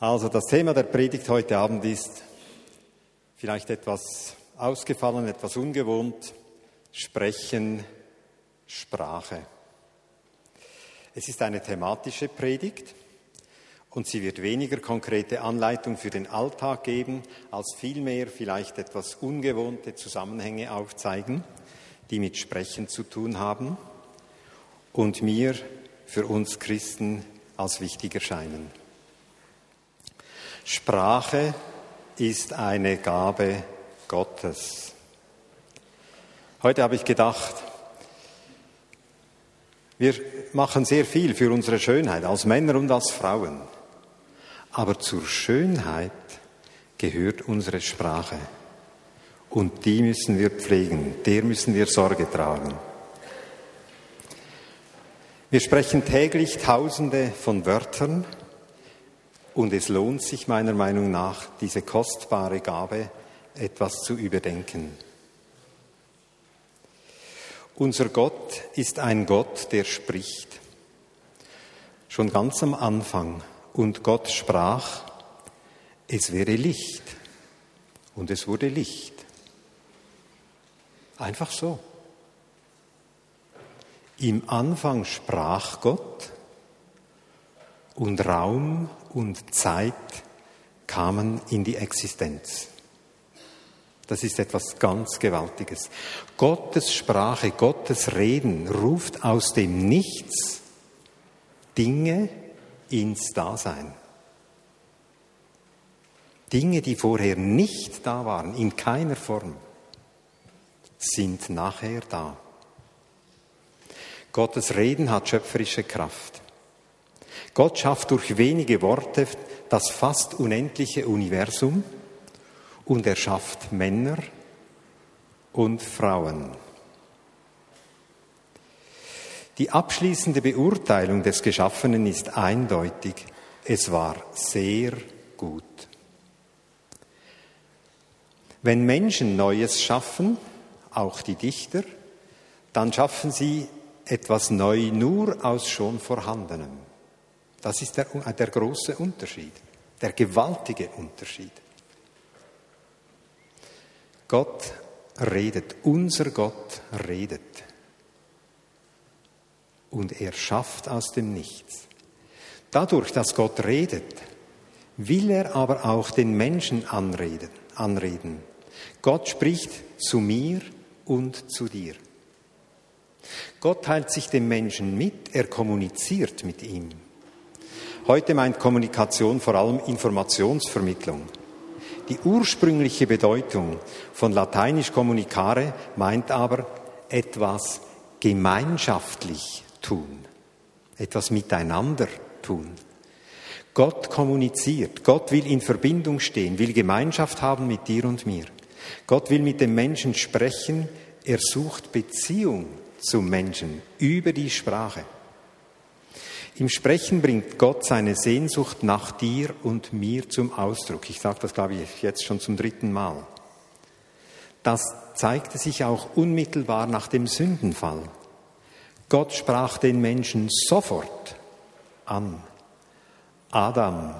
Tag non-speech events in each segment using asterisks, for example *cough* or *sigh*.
Also das Thema der Predigt heute Abend ist vielleicht etwas ausgefallen, etwas ungewohnt, Sprechen, Sprache. Es ist eine thematische Predigt und sie wird weniger konkrete Anleitung für den Alltag geben, als vielmehr vielleicht etwas ungewohnte Zusammenhänge aufzeigen, die mit Sprechen zu tun haben und mir für uns Christen als wichtig erscheinen. Sprache ist eine Gabe Gottes. Heute habe ich gedacht, wir machen sehr viel für unsere Schönheit, als Männer und als Frauen. Aber zur Schönheit gehört unsere Sprache. Und die müssen wir pflegen, der müssen wir Sorge tragen. Wir sprechen täglich Tausende von Wörtern und es lohnt sich meiner Meinung nach, diese kostbare Gabe etwas zu überdenken. Unser Gott ist ein Gott, der spricht. Schon ganz am Anfang. Und Gott sprach, es wäre Licht. Und es wurde Licht. Einfach so. Im Anfang sprach Gott und Raum und Zeit kamen in die Existenz. Das ist etwas ganz Gewaltiges. Gottes Sprache, Gottes Reden ruft aus dem Nichts Dinge ins Dasein. Dinge, die vorher nicht da waren, in keiner Form, sind nachher da. Gottes Reden hat schöpferische Kraft. Gott schafft durch wenige Worte das fast unendliche Universum und er schafft Männer und Frauen. Die abschließende Beurteilung des Geschaffenen ist eindeutig. Es war sehr gut. Wenn Menschen Neues schaffen, auch die Dichter, dann schaffen sie etwas neu nur aus schon Vorhandenem. Das ist der, der große Unterschied, der gewaltige Unterschied. Gott redet, unser Gott redet. Und er schafft aus dem Nichts. Dadurch, dass Gott redet, will er aber auch den Menschen anreden. anreden. Gott spricht zu mir und zu dir. Gott teilt sich dem Menschen mit, er kommuniziert mit ihm. Heute meint Kommunikation vor allem Informationsvermittlung. Die ursprüngliche Bedeutung von lateinisch communicare meint aber etwas gemeinschaftlich tun, etwas miteinander tun. Gott kommuniziert, Gott will in Verbindung stehen, will Gemeinschaft haben mit dir und mir. Gott will mit dem Menschen sprechen, er sucht Beziehung zum Menschen über die Sprache. Im Sprechen bringt Gott seine Sehnsucht nach dir und mir zum Ausdruck. Ich sage das, glaube ich, jetzt schon zum dritten Mal. Das zeigte sich auch unmittelbar nach dem Sündenfall. Gott sprach den Menschen sofort an. Adam,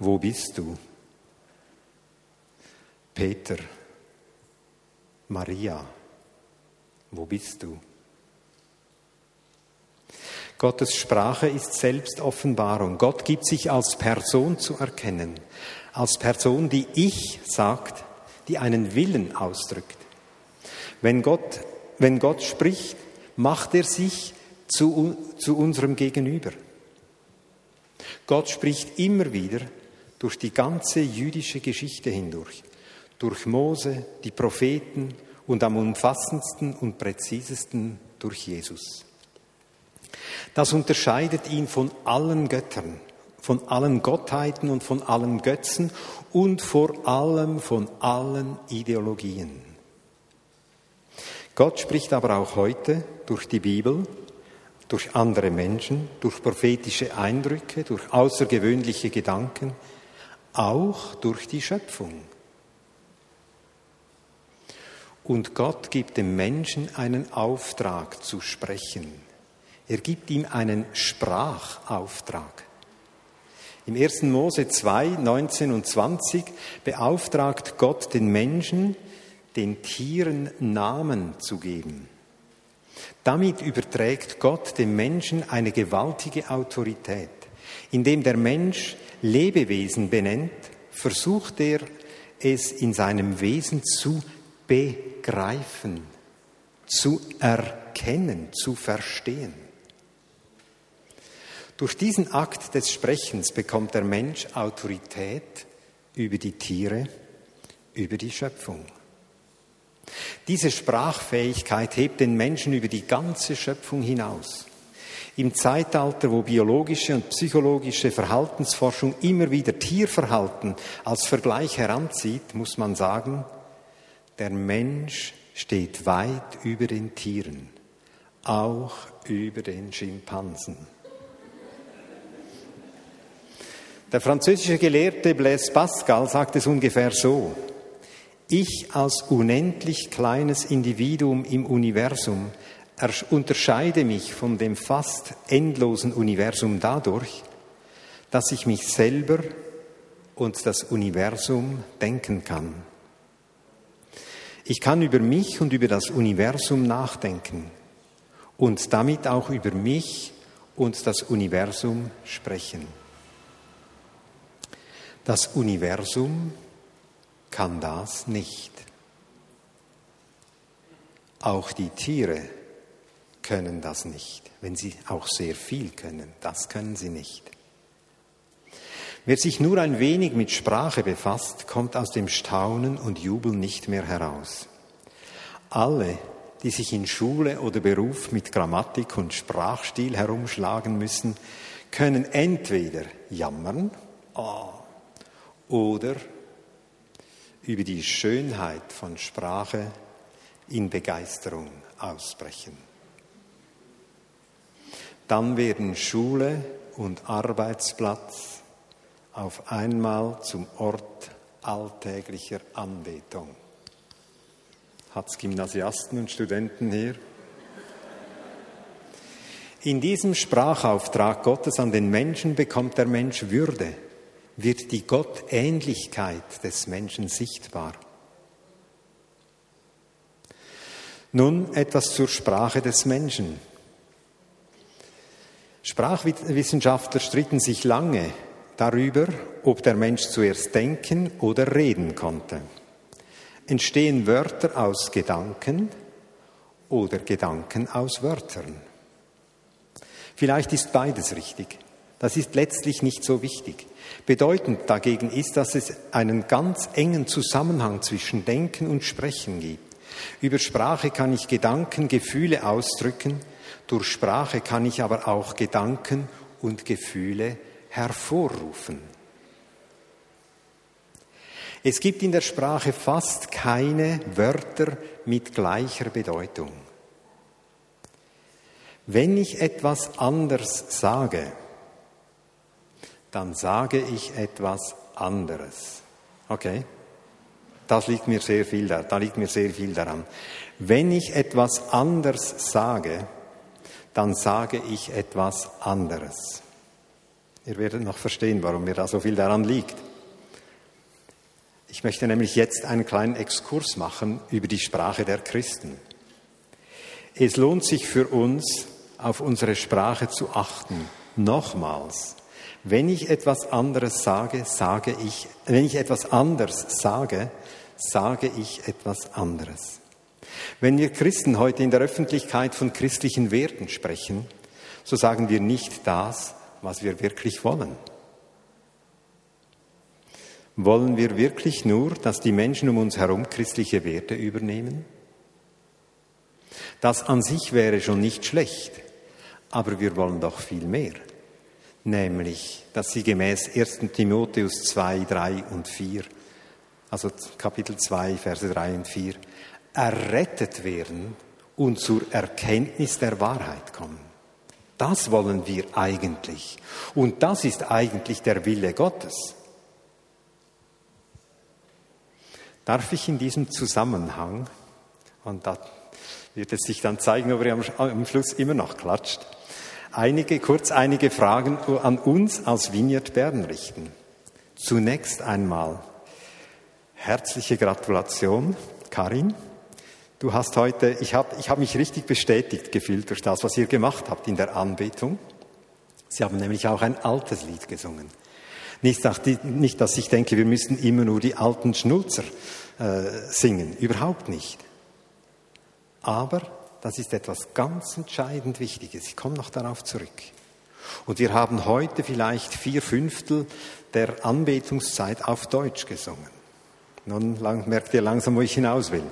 wo bist du? Peter, Maria, wo bist du? Gottes Sprache ist Selbstoffenbarung. Gott gibt sich als Person zu erkennen, als Person, die ich sagt, die einen Willen ausdrückt. Wenn Gott, wenn Gott spricht, macht er sich zu, zu unserem Gegenüber. Gott spricht immer wieder durch die ganze jüdische Geschichte hindurch, durch Mose, die Propheten und am umfassendsten und präzisesten durch Jesus. Das unterscheidet ihn von allen Göttern, von allen Gottheiten und von allen Götzen und vor allem von allen Ideologien. Gott spricht aber auch heute durch die Bibel, durch andere Menschen, durch prophetische Eindrücke, durch außergewöhnliche Gedanken, auch durch die Schöpfung. Und Gott gibt dem Menschen einen Auftrag zu sprechen. Er gibt ihm einen Sprachauftrag. Im 1. Mose 2, 19 und 20 beauftragt Gott den Menschen, den Tieren Namen zu geben. Damit überträgt Gott dem Menschen eine gewaltige Autorität. Indem der Mensch Lebewesen benennt, versucht er es in seinem Wesen zu begreifen, zu erkennen, zu verstehen. Durch diesen Akt des Sprechens bekommt der Mensch Autorität über die Tiere, über die Schöpfung. Diese Sprachfähigkeit hebt den Menschen über die ganze Schöpfung hinaus. Im Zeitalter, wo biologische und psychologische Verhaltensforschung immer wieder Tierverhalten als Vergleich heranzieht, muss man sagen, der Mensch steht weit über den Tieren, auch über den Schimpansen. Der französische Gelehrte Blaise Pascal sagt es ungefähr so. Ich als unendlich kleines Individuum im Universum unterscheide mich von dem fast endlosen Universum dadurch, dass ich mich selber und das Universum denken kann. Ich kann über mich und über das Universum nachdenken und damit auch über mich und das Universum sprechen. Das Universum kann das nicht. Auch die Tiere können das nicht, wenn sie auch sehr viel können. Das können sie nicht. Wer sich nur ein wenig mit Sprache befasst, kommt aus dem Staunen und Jubeln nicht mehr heraus. Alle, die sich in Schule oder Beruf mit Grammatik und Sprachstil herumschlagen müssen, können entweder jammern oh, oder über die Schönheit von Sprache in Begeisterung ausbrechen. Dann werden Schule und Arbeitsplatz auf einmal zum Ort alltäglicher Anbetung. Hat es Gymnasiasten und Studenten hier? In diesem Sprachauftrag Gottes an den Menschen bekommt der Mensch Würde wird die Gottähnlichkeit des Menschen sichtbar. Nun etwas zur Sprache des Menschen. Sprachwissenschaftler stritten sich lange darüber, ob der Mensch zuerst denken oder reden konnte. Entstehen Wörter aus Gedanken oder Gedanken aus Wörtern? Vielleicht ist beides richtig. Das ist letztlich nicht so wichtig. Bedeutend dagegen ist, dass es einen ganz engen Zusammenhang zwischen Denken und Sprechen gibt. Über Sprache kann ich Gedanken, Gefühle ausdrücken, durch Sprache kann ich aber auch Gedanken und Gefühle hervorrufen. Es gibt in der Sprache fast keine Wörter mit gleicher Bedeutung. Wenn ich etwas anders sage, dann sage ich etwas anderes. Okay? Das liegt mir sehr viel da, da liegt mir sehr viel daran. Wenn ich etwas anders sage, dann sage ich etwas anderes. Ihr werdet noch verstehen, warum mir da so viel daran liegt. Ich möchte nämlich jetzt einen kleinen Exkurs machen über die Sprache der Christen. Es lohnt sich für uns, auf unsere Sprache zu achten. Nochmals, wenn ich etwas anderes sage, sage ich, wenn ich etwas anderes sage, sage ich etwas anderes. Wenn wir Christen heute in der Öffentlichkeit von christlichen Werten sprechen, so sagen wir nicht das, was wir wirklich wollen. Wollen wir wirklich nur, dass die Menschen um uns herum christliche Werte übernehmen? Das an sich wäre schon nicht schlecht, aber wir wollen doch viel mehr nämlich, dass sie gemäß 1 Timotheus 2, 3 und 4, also Kapitel 2, Verse 3 und 4, errettet werden und zur Erkenntnis der Wahrheit kommen. Das wollen wir eigentlich. Und das ist eigentlich der Wille Gottes. Darf ich in diesem Zusammenhang, und da wird es sich dann zeigen, ob er am Schluss immer noch klatscht, einige, kurz einige Fragen an uns als Vineyard Bern richten. Zunächst einmal herzliche Gratulation, Karin. Du hast heute, ich habe ich hab mich richtig bestätigt gefühlt durch das, was ihr gemacht habt in der Anbetung. Sie haben nämlich auch ein altes Lied gesungen. Nicht, nicht dass ich denke, wir müssen immer nur die alten Schnulzer äh, singen, überhaupt nicht. Aber das ist etwas ganz entscheidend Wichtiges. Ich komme noch darauf zurück. Und wir haben heute vielleicht vier Fünftel der Anbetungszeit auf Deutsch gesungen. Nun merkt ihr langsam, wo ich hinaus will.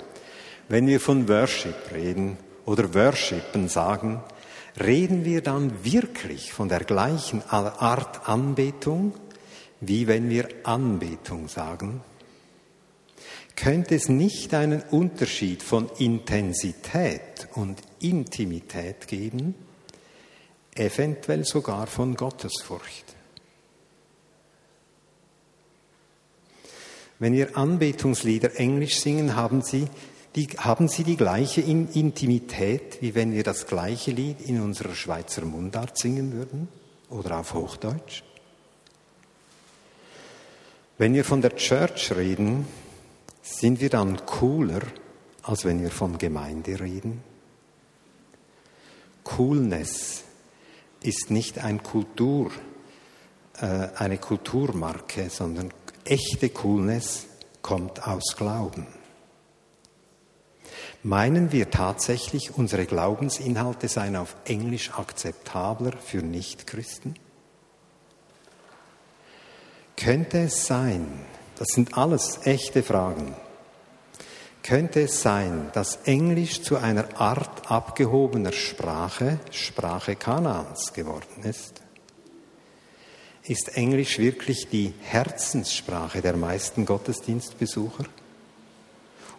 Wenn wir von Worship reden oder Worshipen sagen, reden wir dann wirklich von der gleichen Art Anbetung, wie wenn wir Anbetung sagen? Könnte es nicht einen Unterschied von Intensität und Intimität geben, eventuell sogar von Gottesfurcht? Wenn wir Anbetungslieder englisch singen, haben sie die, haben sie die gleiche Intimität, wie wenn wir das gleiche Lied in unserer Schweizer Mundart singen würden oder auf Hochdeutsch? Wenn wir von der Church reden, sind wir dann cooler, als wenn wir von Gemeinde reden? Coolness ist nicht ein Kultur, äh, eine Kulturmarke, sondern echte Coolness kommt aus Glauben. Meinen wir tatsächlich, unsere Glaubensinhalte seien auf Englisch akzeptabler für Nichtchristen? Könnte es sein, das sind alles echte Fragen, könnte es sein, dass Englisch zu einer Art abgehobener Sprache, Sprache Kanaans geworden ist? Ist Englisch wirklich die Herzenssprache der meisten Gottesdienstbesucher?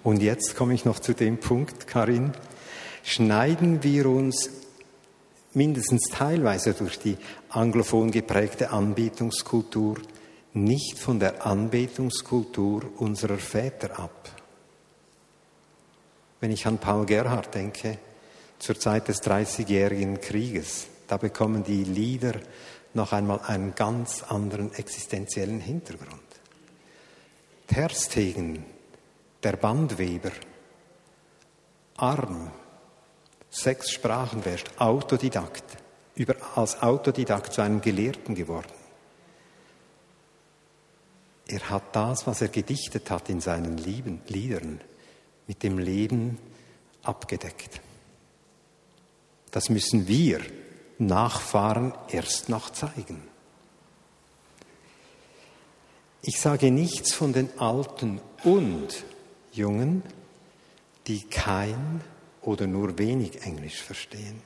Und jetzt komme ich noch zu dem Punkt, Karin. Schneiden wir uns mindestens teilweise durch die anglophon geprägte Anbetungskultur nicht von der Anbetungskultur unserer Väter ab. Wenn ich an Paul Gerhard denke, zur Zeit des Dreißigjährigen Krieges, da bekommen die Lieder noch einmal einen ganz anderen existenziellen Hintergrund. Terstegen, der Bandweber, arm, sechs Sprachen beherrscht, Autodidakt, über, als Autodidakt zu einem Gelehrten geworden. Er hat das, was er gedichtet hat in seinen Lieben, Liedern, mit dem Leben abgedeckt. Das müssen wir Nachfahren erst noch zeigen. Ich sage nichts von den Alten und Jungen, die kein oder nur wenig Englisch verstehen.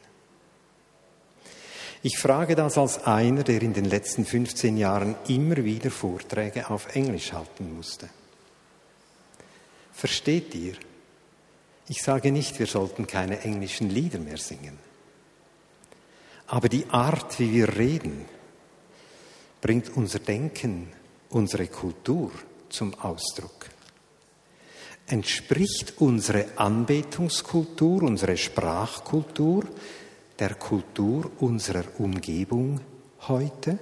Ich frage das als einer, der in den letzten 15 Jahren immer wieder Vorträge auf Englisch halten musste. Versteht ihr? Ich sage nicht, wir sollten keine englischen Lieder mehr singen. Aber die Art, wie wir reden, bringt unser Denken, unsere Kultur zum Ausdruck. Entspricht unsere Anbetungskultur, unsere Sprachkultur der Kultur unserer Umgebung heute?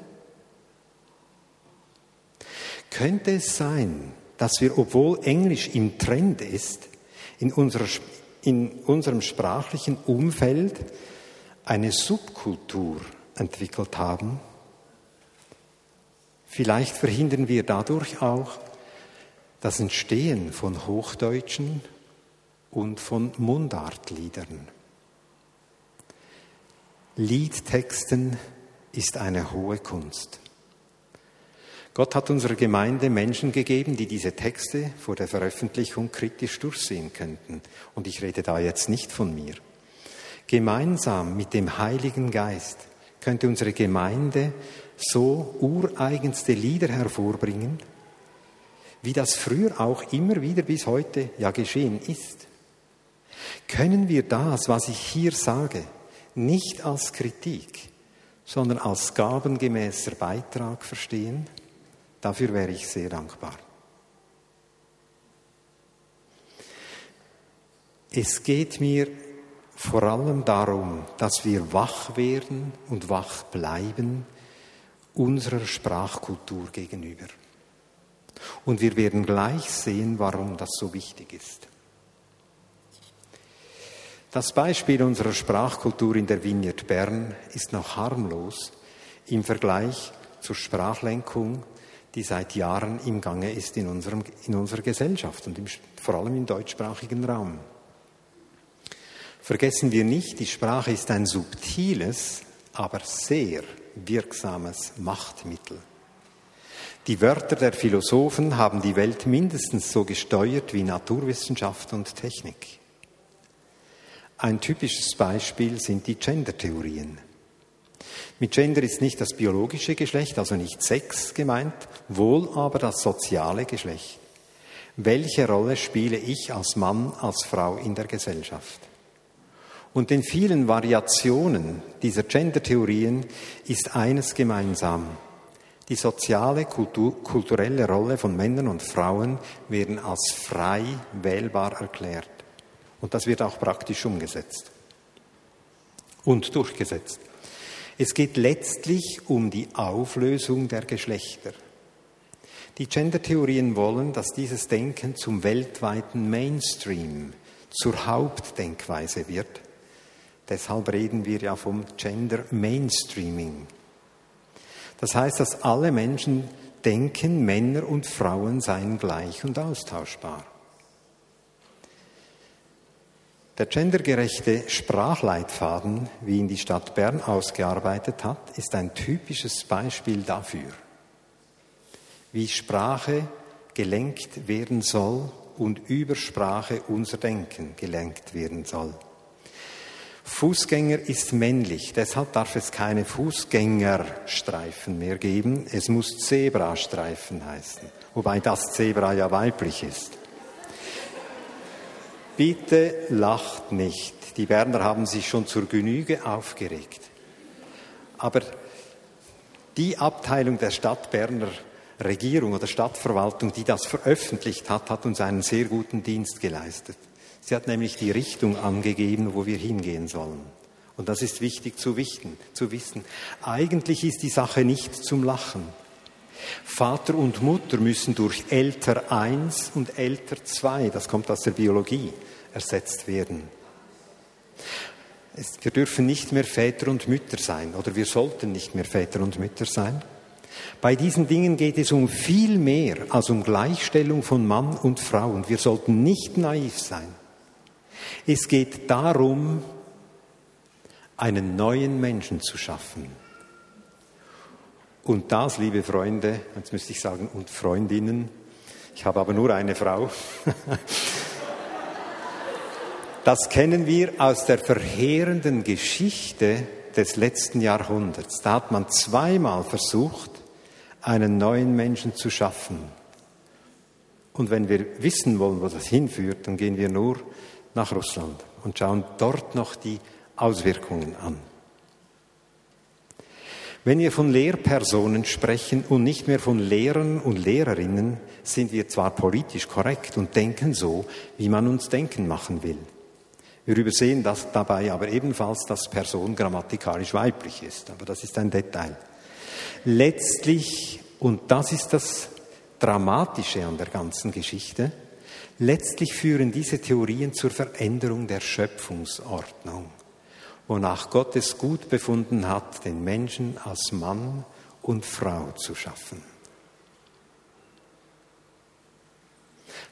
Könnte es sein, dass wir, obwohl Englisch im Trend ist, in, unserer, in unserem sprachlichen Umfeld eine Subkultur entwickelt haben? Vielleicht verhindern wir dadurch auch das Entstehen von Hochdeutschen und von Mundartliedern. Liedtexten ist eine hohe Kunst. Gott hat unserer Gemeinde Menschen gegeben, die diese Texte vor der Veröffentlichung kritisch durchsehen könnten. Und ich rede da jetzt nicht von mir. Gemeinsam mit dem Heiligen Geist könnte unsere Gemeinde so ureigenste Lieder hervorbringen, wie das früher auch immer wieder bis heute ja geschehen ist. Können wir das, was ich hier sage, nicht als Kritik, sondern als gabengemäßer Beitrag verstehen, dafür wäre ich sehr dankbar. Es geht mir vor allem darum, dass wir wach werden und wach bleiben unserer Sprachkultur gegenüber. Und wir werden gleich sehen, warum das so wichtig ist. Das Beispiel unserer Sprachkultur in der Vineyard Bern ist noch harmlos im Vergleich zur Sprachlenkung, die seit Jahren im Gange ist in, unserem, in unserer Gesellschaft und im, vor allem im deutschsprachigen Raum. Vergessen wir nicht, die Sprache ist ein subtiles, aber sehr wirksames Machtmittel. Die Wörter der Philosophen haben die Welt mindestens so gesteuert wie Naturwissenschaft und Technik. Ein typisches Beispiel sind die Gender-Theorien. Mit Gender ist nicht das biologische Geschlecht, also nicht Sex gemeint, wohl aber das soziale Geschlecht. Welche Rolle spiele ich als Mann, als Frau in der Gesellschaft? Und den vielen Variationen dieser Gender-Theorien ist eines gemeinsam. Die soziale, Kultur, kulturelle Rolle von Männern und Frauen werden als frei wählbar erklärt. Und das wird auch praktisch umgesetzt und durchgesetzt. Es geht letztlich um die Auflösung der Geschlechter. Die Gender-Theorien wollen, dass dieses Denken zum weltweiten Mainstream, zur Hauptdenkweise wird. Deshalb reden wir ja vom Gender Mainstreaming. Das heißt, dass alle Menschen denken, Männer und Frauen seien gleich und austauschbar. Der gendergerechte Sprachleitfaden, wie ihn die Stadt Bern ausgearbeitet hat, ist ein typisches Beispiel dafür, wie Sprache gelenkt werden soll und über Sprache unser Denken gelenkt werden soll. Fußgänger ist männlich, deshalb darf es keine Fußgängerstreifen mehr geben. Es muss Zebrastreifen heißen, wobei das Zebra ja weiblich ist. Bitte lacht nicht. Die Berner haben sich schon zur Genüge aufgeregt. Aber die Abteilung der Stadt Berner Regierung oder Stadtverwaltung, die das veröffentlicht hat, hat uns einen sehr guten Dienst geleistet. Sie hat nämlich die Richtung angegeben, wo wir hingehen sollen. Und das ist wichtig zu wissen. Zu wissen. Eigentlich ist die Sache nicht zum Lachen. Fater und Mutter müssen durch älter eins und älter zwei, das kommt aus der Biologie, ersetzt werden. Wir dürfen nicht mehr Väter und Mütter sein oder wir sollten nicht mehr Väter und Mütter sein. Bei diesen Dingen geht es um viel mehr als um Gleichstellung von Mann und Frau und wir sollten nicht naiv sein. Es geht darum, einen neuen Menschen zu schaffen. Und das, liebe Freunde, jetzt müsste ich sagen, und Freundinnen, ich habe aber nur eine Frau, *laughs* das kennen wir aus der verheerenden Geschichte des letzten Jahrhunderts. Da hat man zweimal versucht, einen neuen Menschen zu schaffen. Und wenn wir wissen wollen, wo das hinführt, dann gehen wir nur nach Russland und schauen dort noch die Auswirkungen an. Wenn wir von Lehrpersonen sprechen und nicht mehr von Lehrern und Lehrerinnen, sind wir zwar politisch korrekt und denken so, wie man uns denken machen will. Wir übersehen das dabei aber ebenfalls, dass Person grammatikalisch weiblich ist. Aber das ist ein Detail. Letztlich, und das ist das Dramatische an der ganzen Geschichte, letztlich führen diese Theorien zur Veränderung der Schöpfungsordnung wonach Gott es gut befunden hat, den Menschen als Mann und Frau zu schaffen.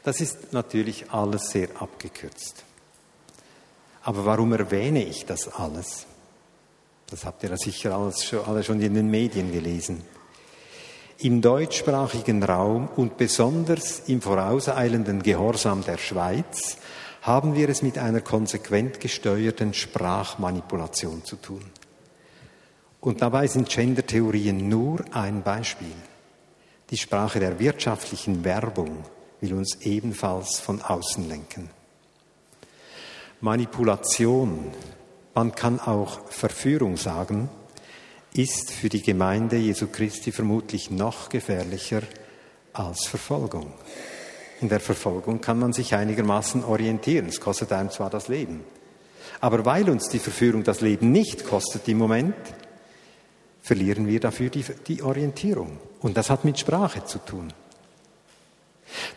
Das ist natürlich alles sehr abgekürzt. Aber warum erwähne ich das alles? Das habt ihr ja sicher alle schon in den Medien gelesen. Im deutschsprachigen Raum und besonders im vorauseilenden Gehorsam der Schweiz haben wir es mit einer konsequent gesteuerten Sprachmanipulation zu tun. Und dabei sind Gender-Theorien nur ein Beispiel. Die Sprache der wirtschaftlichen Werbung will uns ebenfalls von außen lenken. Manipulation, man kann auch Verführung sagen, ist für die Gemeinde Jesu Christi vermutlich noch gefährlicher als Verfolgung. In der Verfolgung kann man sich einigermaßen orientieren. Es kostet einem zwar das Leben. Aber weil uns die Verführung das Leben nicht kostet im Moment, verlieren wir dafür die, die Orientierung. Und das hat mit Sprache zu tun.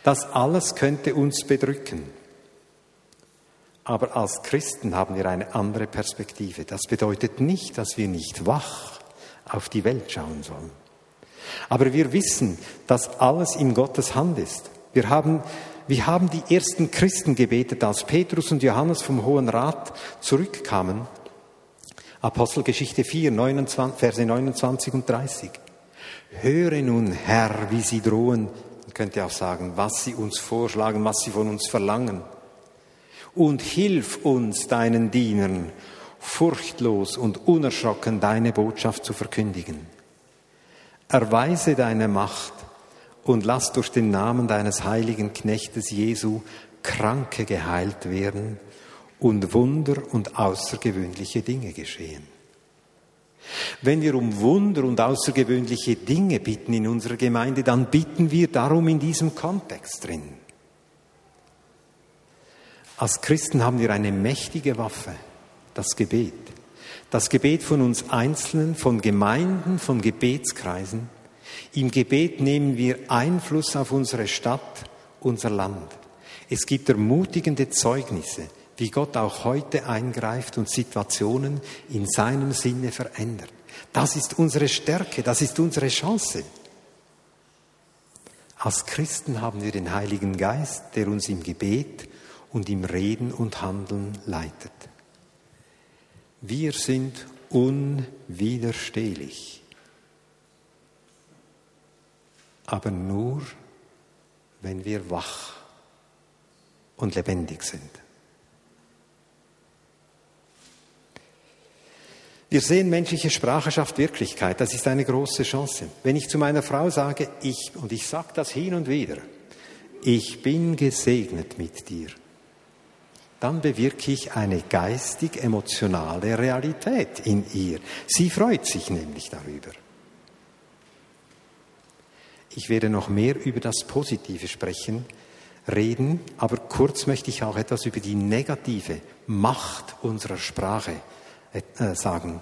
Das alles könnte uns bedrücken. Aber als Christen haben wir eine andere Perspektive. Das bedeutet nicht, dass wir nicht wach auf die Welt schauen sollen. Aber wir wissen, dass alles in Gottes Hand ist. Wir haben, wir haben die ersten Christen gebetet, als Petrus und Johannes vom Hohen Rat zurückkamen. Apostelgeschichte 4, 29, Verse 29 und 30. Höre nun, Herr, wie sie drohen, man könnte auch sagen, was sie uns vorschlagen, was sie von uns verlangen und hilf uns, deinen Dienern, furchtlos und unerschrocken deine Botschaft zu verkündigen. Erweise deine Macht und lass durch den Namen deines heiligen Knechtes Jesu Kranke geheilt werden und Wunder und außergewöhnliche Dinge geschehen. Wenn wir um Wunder und außergewöhnliche Dinge bitten in unserer Gemeinde, dann bitten wir darum in diesem Kontext drin. Als Christen haben wir eine mächtige Waffe, das Gebet. Das Gebet von uns Einzelnen, von Gemeinden, von Gebetskreisen. Im Gebet nehmen wir Einfluss auf unsere Stadt, unser Land. Es gibt ermutigende Zeugnisse, wie Gott auch heute eingreift und Situationen in seinem Sinne verändert. Das ist unsere Stärke, das ist unsere Chance. Als Christen haben wir den Heiligen Geist, der uns im Gebet und im Reden und Handeln leitet. Wir sind unwiderstehlich, aber nur, wenn wir wach und lebendig sind. Wir sehen menschliche Sprache schafft Wirklichkeit. Das ist eine große Chance. Wenn ich zu meiner Frau sage, ich, und ich sage das hin und wieder, ich bin gesegnet mit dir, dann bewirke ich eine geistig-emotionale Realität in ihr. Sie freut sich nämlich darüber. Ich werde noch mehr über das Positive sprechen, reden, aber kurz möchte ich auch etwas über die negative Macht unserer Sprache äh, sagen.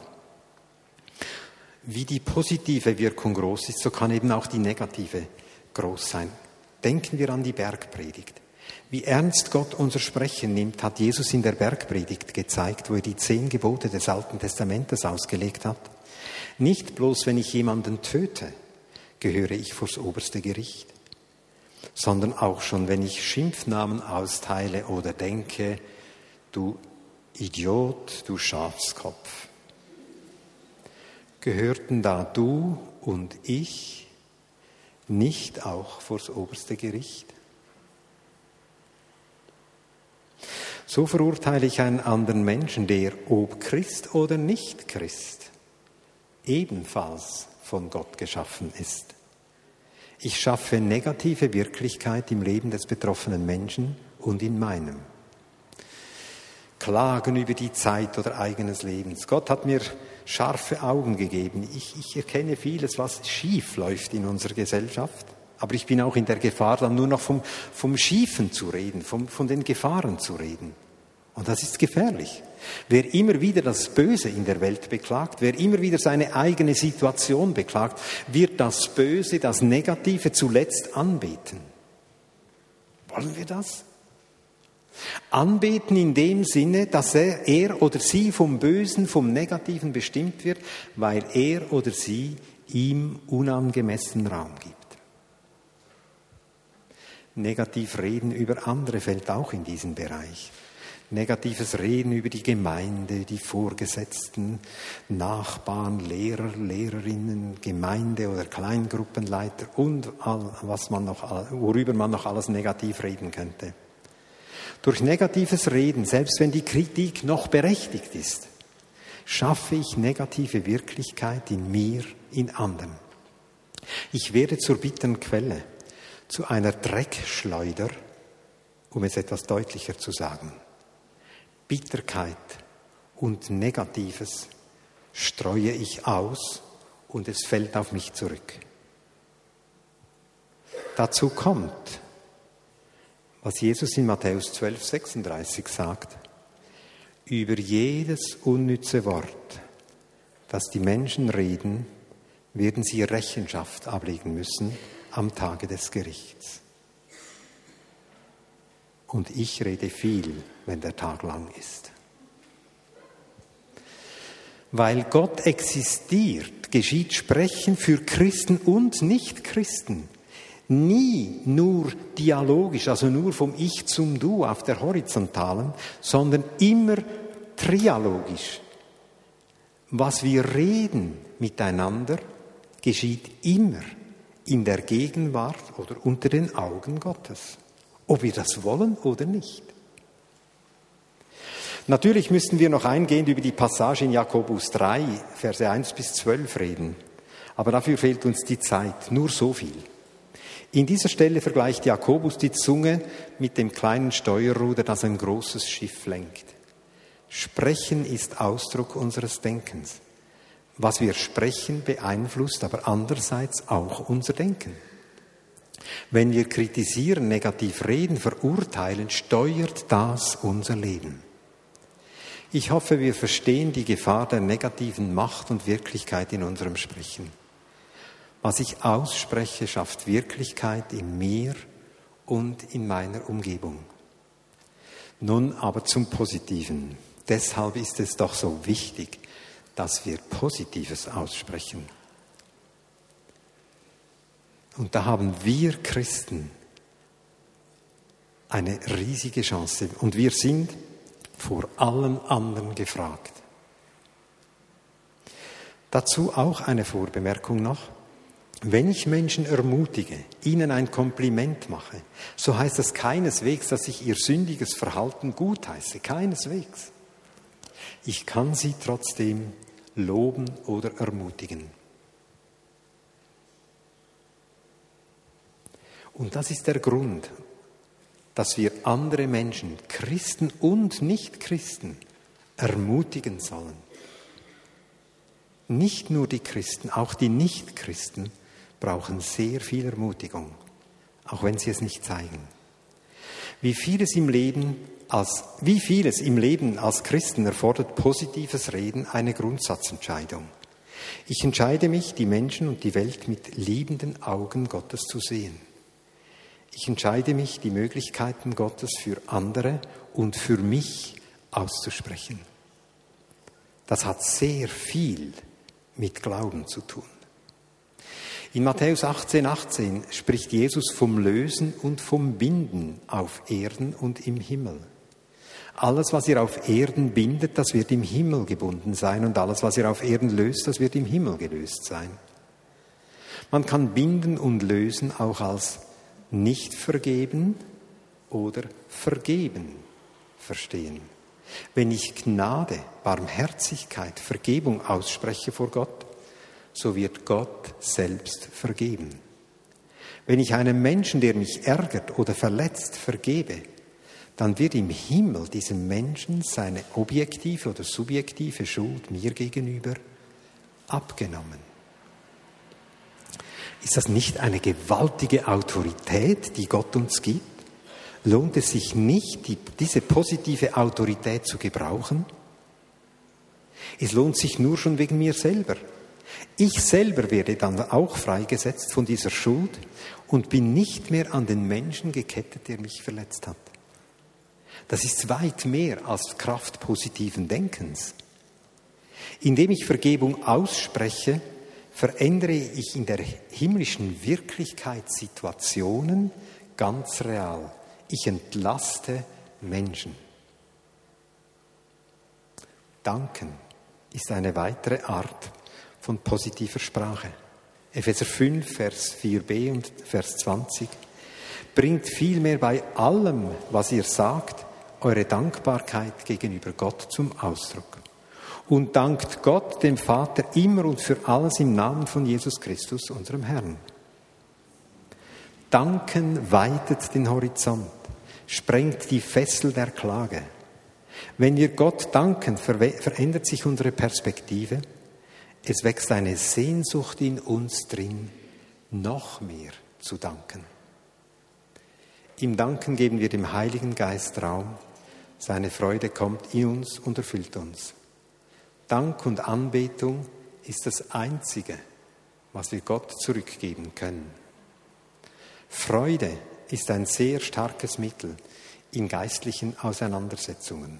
Wie die positive Wirkung groß ist, so kann eben auch die negative groß sein. Denken wir an die Bergpredigt. Wie ernst Gott unser Sprechen nimmt, hat Jesus in der Bergpredigt gezeigt, wo er die zehn Gebote des Alten Testamentes ausgelegt hat. Nicht bloß, wenn ich jemanden töte, gehöre ich vors oberste Gericht, sondern auch schon, wenn ich Schimpfnamen austeile oder denke, du Idiot, du Schafskopf. Gehörten da du und ich nicht auch vors oberste Gericht? So verurteile ich einen anderen Menschen, der, ob Christ oder nicht Christ, ebenfalls von Gott geschaffen ist. Ich schaffe negative Wirklichkeit im Leben des betroffenen Menschen und in meinem. Klagen über die Zeit oder eigenes Lebens. Gott hat mir scharfe Augen gegeben. Ich, ich erkenne vieles, was schief läuft in unserer Gesellschaft. Aber ich bin auch in der Gefahr, dann nur noch vom, vom Schiefen zu reden, vom, von den Gefahren zu reden. Und das ist gefährlich. Wer immer wieder das Böse in der Welt beklagt, wer immer wieder seine eigene Situation beklagt, wird das Böse, das Negative zuletzt anbeten. Wollen wir das? Anbeten in dem Sinne, dass er, er oder sie vom Bösen, vom Negativen bestimmt wird, weil er oder sie ihm unangemessen Raum gibt. Negativ reden über andere fällt auch in diesen Bereich. Negatives Reden über die Gemeinde, die Vorgesetzten, Nachbarn, Lehrer, Lehrerinnen, Gemeinde oder Kleingruppenleiter und all, was man noch, worüber man noch alles negativ reden könnte. Durch negatives Reden, selbst wenn die Kritik noch berechtigt ist, schaffe ich negative Wirklichkeit in mir, in anderen. Ich werde zur bitteren Quelle zu einer Dreckschleuder, um es etwas deutlicher zu sagen. Bitterkeit und Negatives streue ich aus und es fällt auf mich zurück. Dazu kommt, was Jesus in Matthäus 12, 36 sagt. über jedes unnütze Wort, das die Menschen reden, werden sie Rechenschaft ablegen müssen am Tage des Gerichts. Und ich rede viel, wenn der Tag lang ist. Weil Gott existiert, geschieht Sprechen für Christen und Nichtchristen. Nie nur dialogisch, also nur vom Ich zum Du auf der horizontalen, sondern immer trialogisch. Was wir reden miteinander, geschieht immer in der Gegenwart oder unter den Augen Gottes, ob wir das wollen oder nicht. Natürlich müssten wir noch eingehend über die Passage in Jakobus 3, Verse 1 bis 12 reden, aber dafür fehlt uns die Zeit, nur so viel. In dieser Stelle vergleicht Jakobus die Zunge mit dem kleinen Steuerruder, das ein großes Schiff lenkt. Sprechen ist Ausdruck unseres Denkens. Was wir sprechen, beeinflusst aber andererseits auch unser Denken. Wenn wir kritisieren, negativ reden, verurteilen, steuert das unser Leben. Ich hoffe, wir verstehen die Gefahr der negativen Macht und Wirklichkeit in unserem Sprechen. Was ich ausspreche, schafft Wirklichkeit in mir und in meiner Umgebung. Nun aber zum Positiven. Deshalb ist es doch so wichtig, dass wir Positives aussprechen. Und da haben wir Christen eine riesige Chance. Und wir sind vor allen anderen gefragt. Dazu auch eine Vorbemerkung noch. Wenn ich Menschen ermutige, ihnen ein Kompliment mache, so heißt das keineswegs, dass ich ihr sündiges Verhalten gutheiße, keineswegs. Ich kann sie trotzdem loben oder ermutigen. Und das ist der Grund, dass wir andere Menschen, Christen und Nichtchristen, ermutigen sollen. Nicht nur die Christen, auch die Nichtchristen brauchen sehr viel Ermutigung, auch wenn sie es nicht zeigen. Wie vieles im Leben als, wie vieles im Leben als Christen erfordert positives Reden eine Grundsatzentscheidung. Ich entscheide mich, die Menschen und die Welt mit liebenden Augen Gottes zu sehen. Ich entscheide mich, die Möglichkeiten Gottes für andere und für mich auszusprechen. Das hat sehr viel mit Glauben zu tun. In Matthäus 18, 18 spricht Jesus vom Lösen und vom Binden auf Erden und im Himmel. Alles, was ihr auf Erden bindet, das wird im Himmel gebunden sein und alles, was ihr auf Erden löst, das wird im Himmel gelöst sein. Man kann binden und lösen auch als nicht vergeben oder vergeben verstehen. Wenn ich Gnade, Barmherzigkeit, Vergebung ausspreche vor Gott, so wird Gott selbst vergeben. Wenn ich einem Menschen, der mich ärgert oder verletzt, vergebe, dann wird im Himmel diesem Menschen seine objektive oder subjektive Schuld mir gegenüber abgenommen. Ist das nicht eine gewaltige Autorität, die Gott uns gibt? Lohnt es sich nicht, die, diese positive Autorität zu gebrauchen? Es lohnt sich nur schon wegen mir selber. Ich selber werde dann auch freigesetzt von dieser Schuld und bin nicht mehr an den Menschen gekettet, der mich verletzt hat. Das ist weit mehr als Kraft positiven Denkens. Indem ich Vergebung ausspreche, verändere ich in der himmlischen Wirklichkeit Situationen ganz real. Ich entlaste Menschen. Danken ist eine weitere Art von positiver Sprache. Epheser 5, Vers 4b und Vers 20. Bringt vielmehr bei allem, was ihr sagt, eure Dankbarkeit gegenüber Gott zum Ausdruck. Und dankt Gott, dem Vater, immer und für alles im Namen von Jesus Christus, unserem Herrn. Danken weitet den Horizont, sprengt die Fessel der Klage. Wenn wir Gott danken, verändert sich unsere Perspektive es wächst eine Sehnsucht in uns drin, noch mehr zu danken. Im Danken geben wir dem Heiligen Geist Raum, Seine Freude kommt in uns und erfüllt uns. Dank und Anbetung ist das Einzige, was wir Gott zurückgeben können. Freude ist ein sehr starkes Mittel in geistlichen Auseinandersetzungen,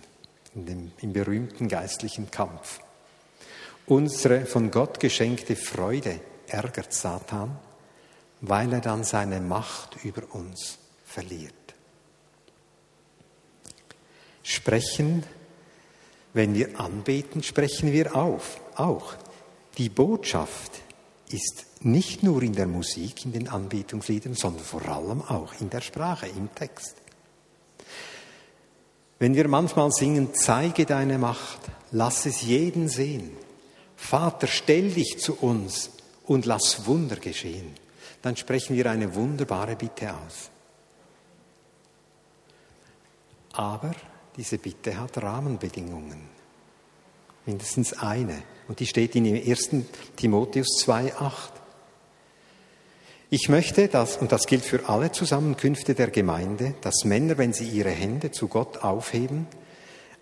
in dem, im berühmten geistlichen Kampf. Unsere von Gott geschenkte Freude ärgert Satan, weil er dann seine Macht über uns verliert. Sprechen, wenn wir anbeten, sprechen wir auf, auch. Die Botschaft ist nicht nur in der Musik, in den Anbetungsliedern, sondern vor allem auch in der Sprache, im Text. Wenn wir manchmal singen, zeige deine Macht, lass es jeden sehen. Vater, stell dich zu uns und lass Wunder geschehen. Dann sprechen wir eine wunderbare Bitte aus. Aber diese Bitte hat Rahmenbedingungen. Mindestens eine. Und die steht in 1. Timotheus 2,8. Ich möchte, dass, und das gilt für alle Zusammenkünfte der Gemeinde, dass Männer, wenn sie ihre Hände zu Gott aufheben,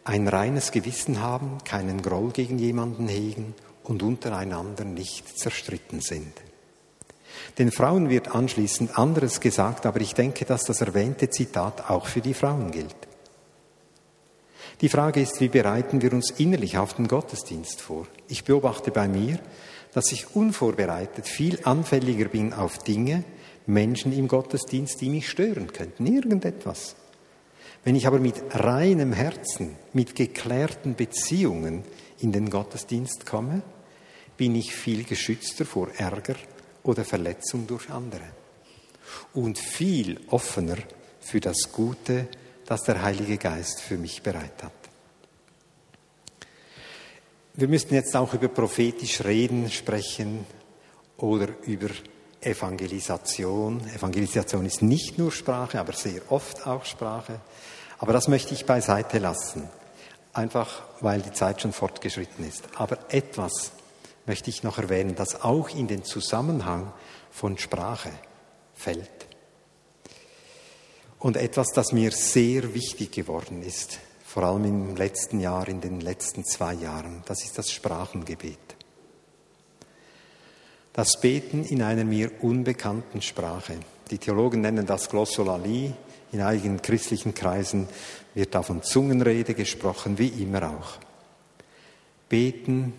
ein reines Gewissen haben, keinen Groll gegen jemanden hegen und untereinander nicht zerstritten sind. Den Frauen wird anschließend anderes gesagt, aber ich denke, dass das erwähnte Zitat auch für die Frauen gilt. Die Frage ist, wie bereiten wir uns innerlich auf den Gottesdienst vor? Ich beobachte bei mir, dass ich unvorbereitet viel anfälliger bin auf Dinge, Menschen im Gottesdienst, die mich stören könnten, irgendetwas. Wenn ich aber mit reinem Herzen, mit geklärten Beziehungen in den Gottesdienst komme, bin ich viel geschützter vor Ärger oder Verletzung durch andere und viel offener für das Gute, das der Heilige Geist für mich bereit hat. Wir müssten jetzt auch über prophetisch Reden sprechen oder über Evangelisation. Evangelisation ist nicht nur Sprache, aber sehr oft auch Sprache. Aber das möchte ich beiseite lassen, einfach weil die Zeit schon fortgeschritten ist. Aber etwas möchte ich noch erwähnen, das auch in den Zusammenhang von Sprache fällt. Und etwas, das mir sehr wichtig geworden ist vor allem im letzten Jahr, in den letzten zwei Jahren. Das ist das Sprachengebet. Das Beten in einer mir unbekannten Sprache. Die Theologen nennen das Glossolalie. In einigen christlichen Kreisen wird da von Zungenrede gesprochen, wie immer auch. Beten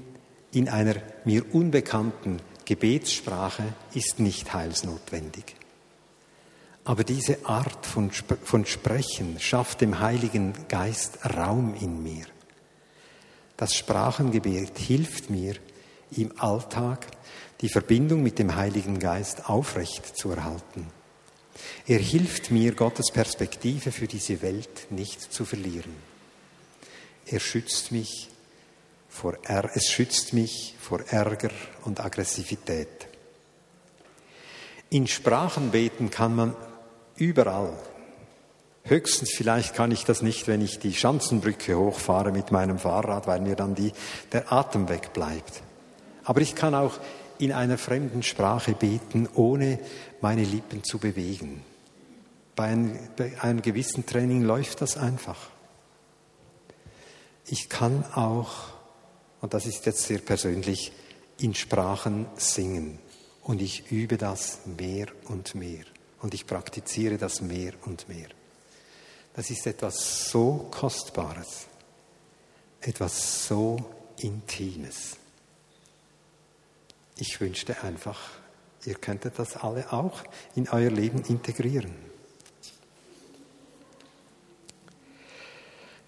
in einer mir unbekannten Gebetssprache ist nicht heilsnotwendig. Aber diese Art von, von Sprechen schafft dem Heiligen Geist Raum in mir. Das Sprachengebet hilft mir im Alltag, die Verbindung mit dem Heiligen Geist aufrecht zu erhalten. Er hilft mir, Gottes Perspektive für diese Welt nicht zu verlieren. Er schützt mich vor, es schützt mich vor Ärger und Aggressivität. In Sprachenbeten kann man Überall. Höchstens vielleicht kann ich das nicht, wenn ich die Schanzenbrücke hochfahre mit meinem Fahrrad, weil mir dann die, der Atem wegbleibt. Aber ich kann auch in einer fremden Sprache beten, ohne meine Lippen zu bewegen. Bei einem, bei einem gewissen Training läuft das einfach. Ich kann auch, und das ist jetzt sehr persönlich, in Sprachen singen. Und ich übe das mehr und mehr und ich praktiziere das mehr und mehr. Das ist etwas so Kostbares, etwas so Intimes. Ich wünschte einfach, ihr könntet das alle auch in euer Leben integrieren.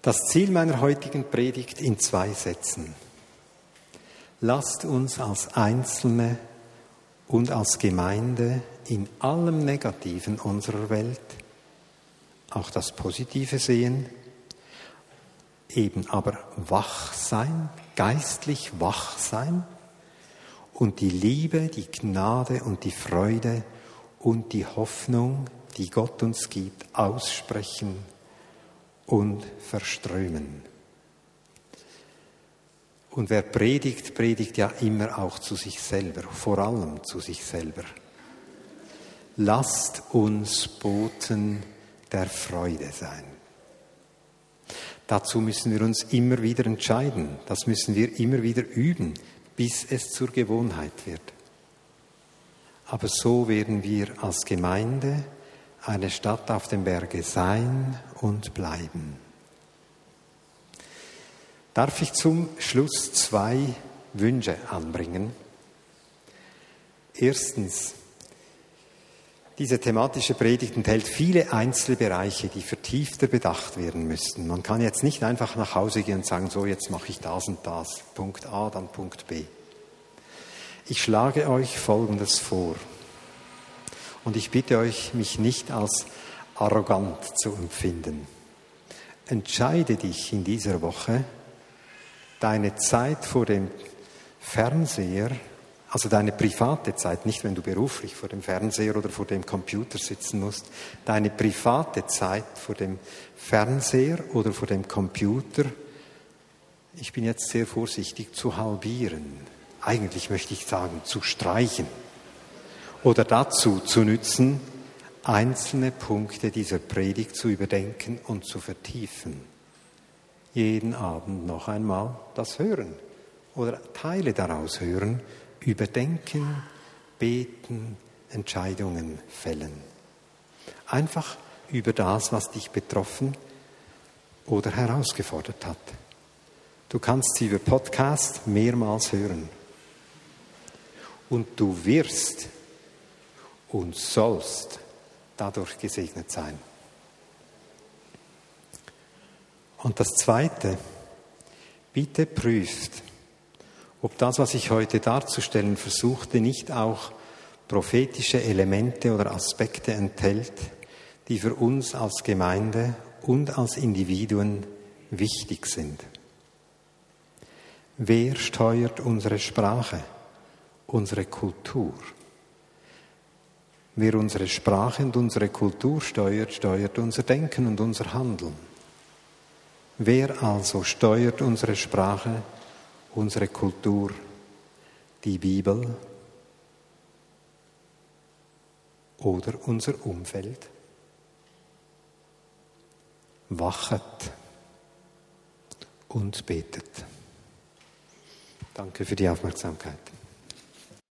Das Ziel meiner heutigen Predigt in zwei Sätzen. Lasst uns als Einzelne und als Gemeinde in allem Negativen unserer Welt auch das Positive sehen, eben aber wach sein, geistlich wach sein und die Liebe, die Gnade und die Freude und die Hoffnung, die Gott uns gibt, aussprechen und verströmen. Und wer predigt, predigt ja immer auch zu sich selber, vor allem zu sich selber lasst uns Boten der Freude sein. Dazu müssen wir uns immer wieder entscheiden. Das müssen wir immer wieder üben, bis es zur Gewohnheit wird. Aber so werden wir als Gemeinde eine Stadt auf dem Berge sein und bleiben. Darf ich zum Schluss zwei Wünsche anbringen? Erstens, diese thematische Predigt enthält viele Einzelbereiche, die vertiefter bedacht werden müssten. Man kann jetzt nicht einfach nach Hause gehen und sagen, so jetzt mache ich das und das, Punkt A, dann Punkt B. Ich schlage euch Folgendes vor. Und ich bitte euch, mich nicht als arrogant zu empfinden. Entscheide dich in dieser Woche, deine Zeit vor dem Fernseher, also deine private Zeit, nicht wenn du beruflich vor dem Fernseher oder vor dem Computer sitzen musst, deine private Zeit vor dem Fernseher oder vor dem Computer, ich bin jetzt sehr vorsichtig, zu halbieren. Eigentlich möchte ich sagen, zu streichen oder dazu zu nützen, einzelne Punkte dieser Predigt zu überdenken und zu vertiefen. Jeden Abend noch einmal das hören oder Teile daraus hören, überdenken, beten, Entscheidungen fällen. Einfach über das, was dich betroffen oder herausgefordert hat. Du kannst sie über Podcast mehrmals hören. Und du wirst und sollst dadurch gesegnet sein. Und das Zweite, bitte prüft, ob das, was ich heute darzustellen versuchte, nicht auch prophetische Elemente oder Aspekte enthält, die für uns als Gemeinde und als Individuen wichtig sind. Wer steuert unsere Sprache, unsere Kultur? Wer unsere Sprache und unsere Kultur steuert, steuert unser Denken und unser Handeln. Wer also steuert unsere Sprache, unsere Kultur? Die Bibel oder unser Umfeld? Wachet und betet. Danke für die Aufmerksamkeit.